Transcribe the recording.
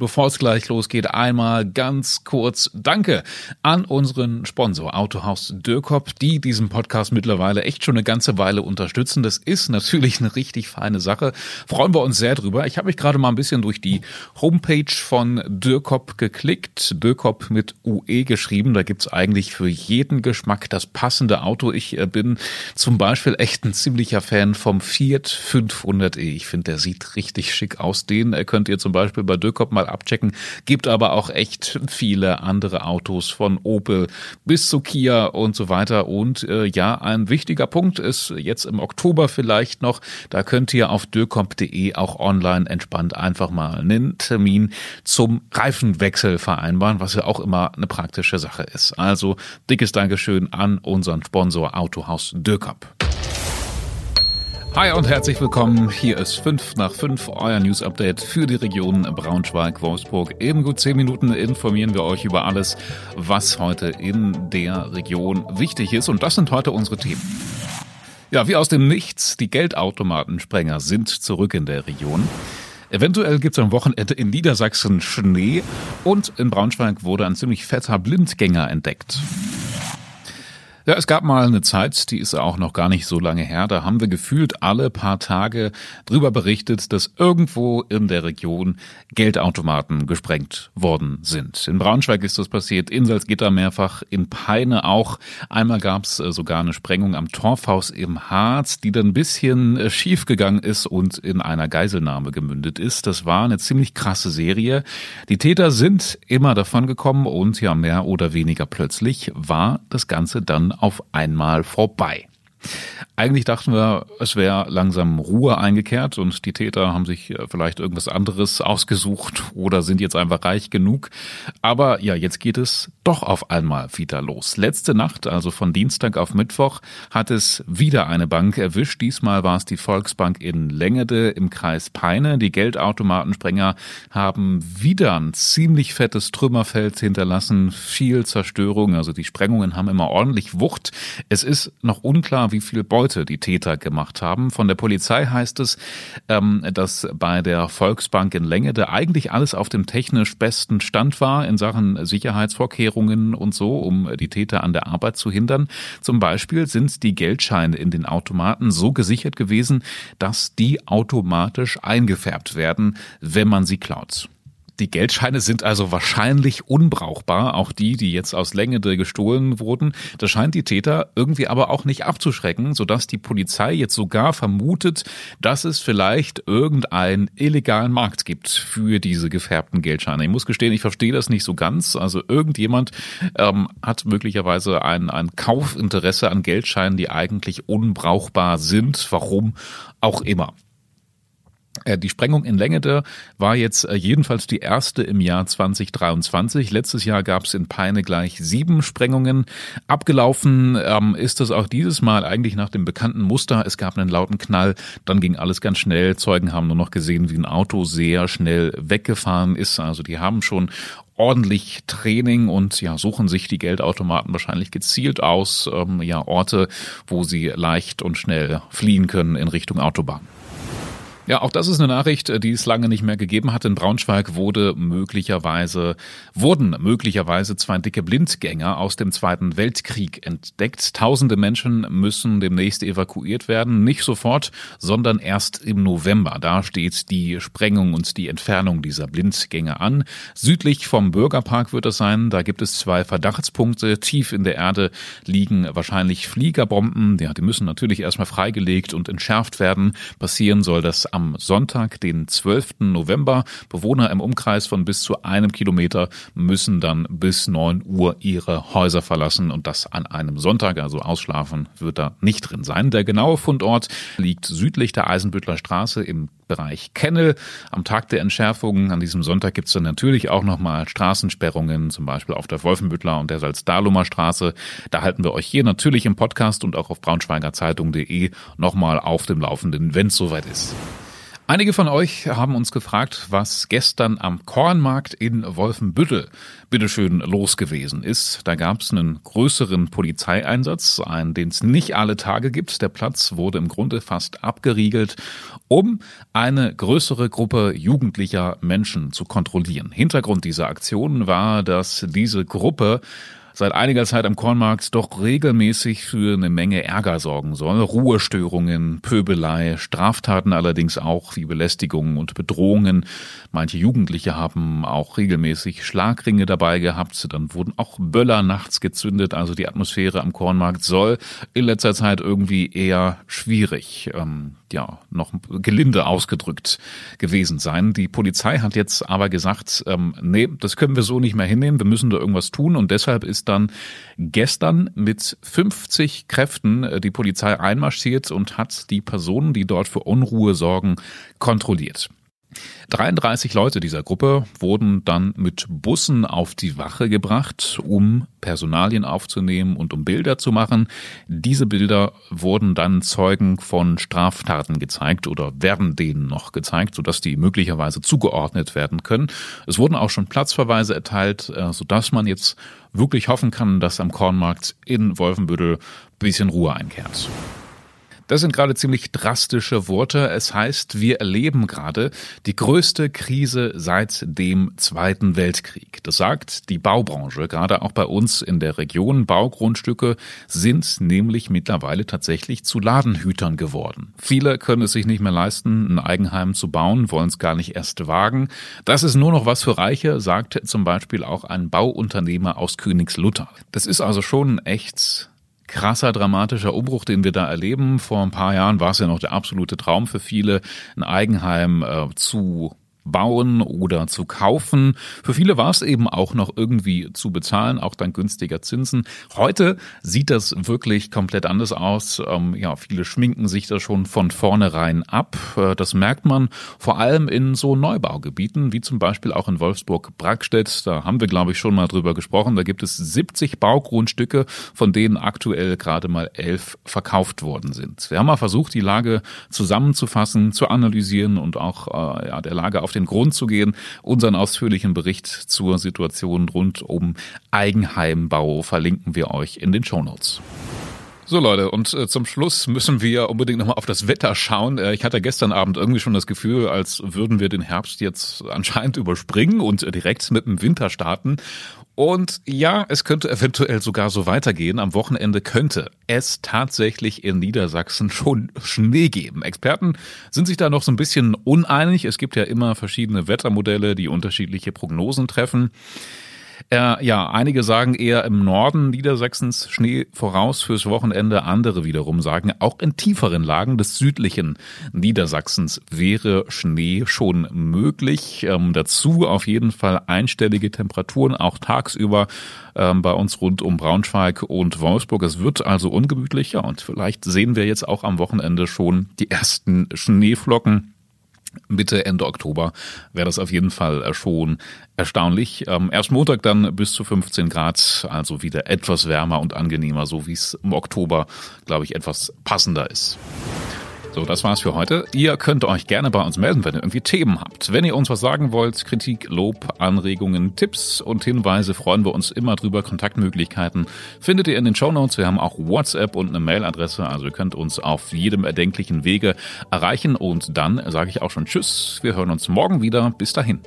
Bevor es gleich losgeht, einmal ganz kurz Danke an unseren Sponsor Autohaus Dürkop, die diesen Podcast mittlerweile echt schon eine ganze Weile unterstützen. Das ist natürlich eine richtig feine Sache. Freuen wir uns sehr drüber. Ich habe mich gerade mal ein bisschen durch die Homepage von Dürkop geklickt. Dürkop mit UE geschrieben. Da gibt's eigentlich für jeden Geschmack das passende Auto. Ich äh, bin zum Beispiel echt ein ziemlicher Fan vom Fiat 500e. Ich finde, der sieht richtig schick aus. Den äh, könnt ihr zum Beispiel bei Dürkop mal abchecken. Gibt aber auch echt viele andere Autos von Opel bis zu Kia und so weiter. Und äh, ja, ein wichtiger Punkt ist jetzt im Oktober vielleicht noch, da könnt ihr auf dürkomp.de auch online entspannt einfach mal einen Termin zum Reifenwechsel vereinbaren, was ja auch immer eine praktische Sache ist. Also dickes Dankeschön an unseren Sponsor Autohaus Dürkomp. Hi und herzlich willkommen. Hier ist 5 nach 5, euer News Update für die Region Braunschweig-Wolfsburg. Eben gut 10 Minuten informieren wir euch über alles, was heute in der Region wichtig ist. Und das sind heute unsere Themen. Ja, wie aus dem Nichts, die Geldautomatensprenger sind zurück in der Region. Eventuell gibt es am Wochenende in Niedersachsen Schnee und in Braunschweig wurde ein ziemlich fetter Blindgänger entdeckt. Ja, es gab mal eine Zeit, die ist auch noch gar nicht so lange her, da haben wir gefühlt alle paar Tage drüber berichtet, dass irgendwo in der Region Geldautomaten gesprengt worden sind. In Braunschweig ist das passiert, in Salzgitter mehrfach, in Peine auch. Einmal gab es äh, sogar eine Sprengung am Torfhaus im Harz, die dann ein bisschen äh, schief gegangen ist und in einer Geiselnahme gemündet ist. Das war eine ziemlich krasse Serie. Die Täter sind immer davon gekommen und ja mehr oder weniger plötzlich war das Ganze dann auf einmal vorbei. Eigentlich dachten wir, es wäre langsam Ruhe eingekehrt und die Täter haben sich äh, vielleicht irgendwas anderes ausgesucht oder sind jetzt einfach reich genug. Aber ja, jetzt geht es doch auf einmal wieder los. Letzte Nacht, also von Dienstag auf Mittwoch, hat es wieder eine Bank erwischt. Diesmal war es die Volksbank in Längede im Kreis Peine. Die Geldautomatensprenger haben wieder ein ziemlich fettes Trümmerfeld hinterlassen, viel Zerstörung. Also die Sprengungen haben immer ordentlich Wucht. Es ist noch unklar, wie viel Beute die Täter gemacht haben. Von der Polizei heißt es, ähm, dass bei der Volksbank in Längede eigentlich alles auf dem technisch besten Stand war in Sachen Sicherheitsvorkehrungen und so, um die Täter an der Arbeit zu hindern. Zum Beispiel sind die Geldscheine in den Automaten so gesichert gewesen, dass die automatisch eingefärbt werden, wenn man sie klaut. Die Geldscheine sind also wahrscheinlich unbrauchbar, auch die, die jetzt aus Längede gestohlen wurden. Das scheint die Täter irgendwie aber auch nicht abzuschrecken, sodass die Polizei jetzt sogar vermutet, dass es vielleicht irgendeinen illegalen Markt gibt für diese gefärbten Geldscheine. Ich muss gestehen, ich verstehe das nicht so ganz. Also irgendjemand ähm, hat möglicherweise ein, ein Kaufinteresse an Geldscheinen, die eigentlich unbrauchbar sind. Warum auch immer. Äh, die Sprengung in Längede war jetzt äh, jedenfalls die erste im Jahr 2023. Letztes Jahr gab es in Peine gleich sieben Sprengungen. Abgelaufen ähm, ist das auch dieses Mal eigentlich nach dem bekannten Muster. Es gab einen lauten Knall, dann ging alles ganz schnell. Zeugen haben nur noch gesehen, wie ein Auto sehr schnell weggefahren ist. Also die haben schon ordentlich Training und ja, suchen sich die Geldautomaten wahrscheinlich gezielt aus, ähm, ja, Orte, wo sie leicht und schnell fliehen können in Richtung Autobahn. Ja, auch das ist eine Nachricht, äh, die es lange nicht mehr gegeben hat. In Braunschweig wurde möglicherweise, wurden möglicherweise zwei dicke Blindgänger aus dem Zweiten Weltkrieg entdeckt. Tausende Menschen müssen demnächst evakuiert werden. Nicht sofort, sondern erst im November. Da steht die Sprengung und die Entfernung dieser Blindgänger an. Südlich vom Bürgerpark wird es sein. Da gibt es zwei Verdachtspunkte. Tief in der Erde liegen wahrscheinlich Fliegerbomben. Ja, die müssen natürlich erstmal freigelegt und entschärft werden. Passieren soll das am Sonntag, den 12. November. Bewohner im Umkreis von bis zu einem Kilometer müssen dann bis 9 Uhr ihre Häuser verlassen und das an einem Sonntag, also ausschlafen wird da nicht drin sein. Der genaue Fundort liegt südlich der Eisenbüttler Straße im Bereich Kennel. Am Tag der Entschärfung an diesem Sonntag gibt es dann natürlich auch nochmal Straßensperrungen, zum Beispiel auf der Wolfenbüttler und der Salzdahlumer Straße. Da halten wir euch hier natürlich im Podcast und auch auf braunschweigerzeitung.de nochmal auf dem Laufenden, wenn es soweit ist. Einige von euch haben uns gefragt, was gestern am Kornmarkt in Wolfenbüttel bitteschön los gewesen ist. Da gab es einen größeren Polizeieinsatz, einen, den es nicht alle Tage gibt. Der Platz wurde im Grunde fast abgeriegelt, um eine größere Gruppe jugendlicher Menschen zu kontrollieren. Hintergrund dieser Aktion war, dass diese Gruppe seit einiger Zeit am Kornmarkt doch regelmäßig für eine Menge Ärger sorgen soll. Ruhestörungen, Pöbelei, Straftaten allerdings auch wie Belästigungen und Bedrohungen. Manche Jugendliche haben auch regelmäßig Schlagringe dabei gehabt. Dann wurden auch Böller nachts gezündet. Also die Atmosphäre am Kornmarkt soll in letzter Zeit irgendwie eher schwierig, ähm, ja, noch gelinde ausgedrückt gewesen sein. Die Polizei hat jetzt aber gesagt, ähm, nee, das können wir so nicht mehr hinnehmen. Wir müssen da irgendwas tun. Und deshalb ist dann gestern mit 50 Kräften äh, die Polizei einmarschiert und hat die Personen, die dort für Unruhe sorgen, kontrolliert. 33 Leute dieser Gruppe wurden dann mit Bussen auf die Wache gebracht, um Personalien aufzunehmen und um Bilder zu machen. Diese Bilder wurden dann Zeugen von Straftaten gezeigt oder werden denen noch gezeigt, sodass die möglicherweise zugeordnet werden können. Es wurden auch schon Platzverweise erteilt, äh, sodass man jetzt wirklich hoffen kann, dass am Kornmarkt in Wolfenbüttel bisschen Ruhe einkehrt. Das sind gerade ziemlich drastische Worte. Es heißt, wir erleben gerade die größte Krise seit dem Zweiten Weltkrieg. Das sagt die Baubranche, gerade auch bei uns in der Region. Baugrundstücke sind nämlich mittlerweile tatsächlich zu Ladenhütern geworden. Viele können es sich nicht mehr leisten, ein Eigenheim zu bauen, wollen es gar nicht erst wagen. Das ist nur noch was für Reiche, sagt zum Beispiel auch ein Bauunternehmer aus Königslutter. Das ist also schon echt krasser, dramatischer Umbruch, den wir da erleben. Vor ein paar Jahren war es ja noch der absolute Traum für viele, ein Eigenheim äh, zu bauen oder zu kaufen. Für viele war es eben auch noch irgendwie zu bezahlen, auch dann günstiger Zinsen. Heute sieht das wirklich komplett anders aus. Ähm, ja, viele schminken sich da schon von vornherein ab. Äh, das merkt man vor allem in so Neubaugebieten, wie zum Beispiel auch in Wolfsburg-Brackstedt. Da haben wir, glaube ich, schon mal drüber gesprochen. Da gibt es 70 Baugrundstücke, von denen aktuell gerade mal elf verkauft worden sind. Wir haben mal versucht, die Lage zusammenzufassen, zu analysieren und auch äh, ja, der Lage auf auf den Grund zu gehen, unseren ausführlichen Bericht zur Situation rund um Eigenheimbau verlinken wir euch in den Show Notes. So Leute, und äh, zum Schluss müssen wir unbedingt nochmal auf das Wetter schauen. Äh, ich hatte gestern Abend irgendwie schon das Gefühl, als würden wir den Herbst jetzt anscheinend überspringen und äh, direkt mit dem Winter starten. Und ja, es könnte eventuell sogar so weitergehen. Am Wochenende könnte es tatsächlich in Niedersachsen schon Schnee geben. Experten sind sich da noch so ein bisschen uneinig. Es gibt ja immer verschiedene Wettermodelle, die unterschiedliche Prognosen treffen. Äh, ja, einige sagen eher im Norden Niedersachsens Schnee voraus fürs Wochenende. Andere wiederum sagen, auch in tieferen Lagen des südlichen Niedersachsens wäre Schnee schon möglich. Ähm, dazu auf jeden Fall einstellige Temperaturen, auch tagsüber ähm, bei uns rund um Braunschweig und Wolfsburg. Es wird also ungemütlicher und vielleicht sehen wir jetzt auch am Wochenende schon die ersten Schneeflocken. Mitte, Ende Oktober wäre das auf jeden Fall äh, schon erstaunlich. Ähm, erst Montag dann bis zu 15 Grad, also wieder etwas wärmer und angenehmer, so wie es im Oktober, glaube ich, etwas passender ist. So, das war's für heute. Ihr könnt euch gerne bei uns melden, wenn ihr irgendwie Themen habt. Wenn ihr uns was sagen wollt, Kritik, Lob, Anregungen, Tipps und Hinweise, freuen wir uns immer drüber. Kontaktmöglichkeiten findet ihr in den Show Notes. Wir haben auch WhatsApp und eine Mailadresse, also ihr könnt uns auf jedem erdenklichen Wege erreichen. Und dann sage ich auch schon Tschüss. Wir hören uns morgen wieder. Bis dahin.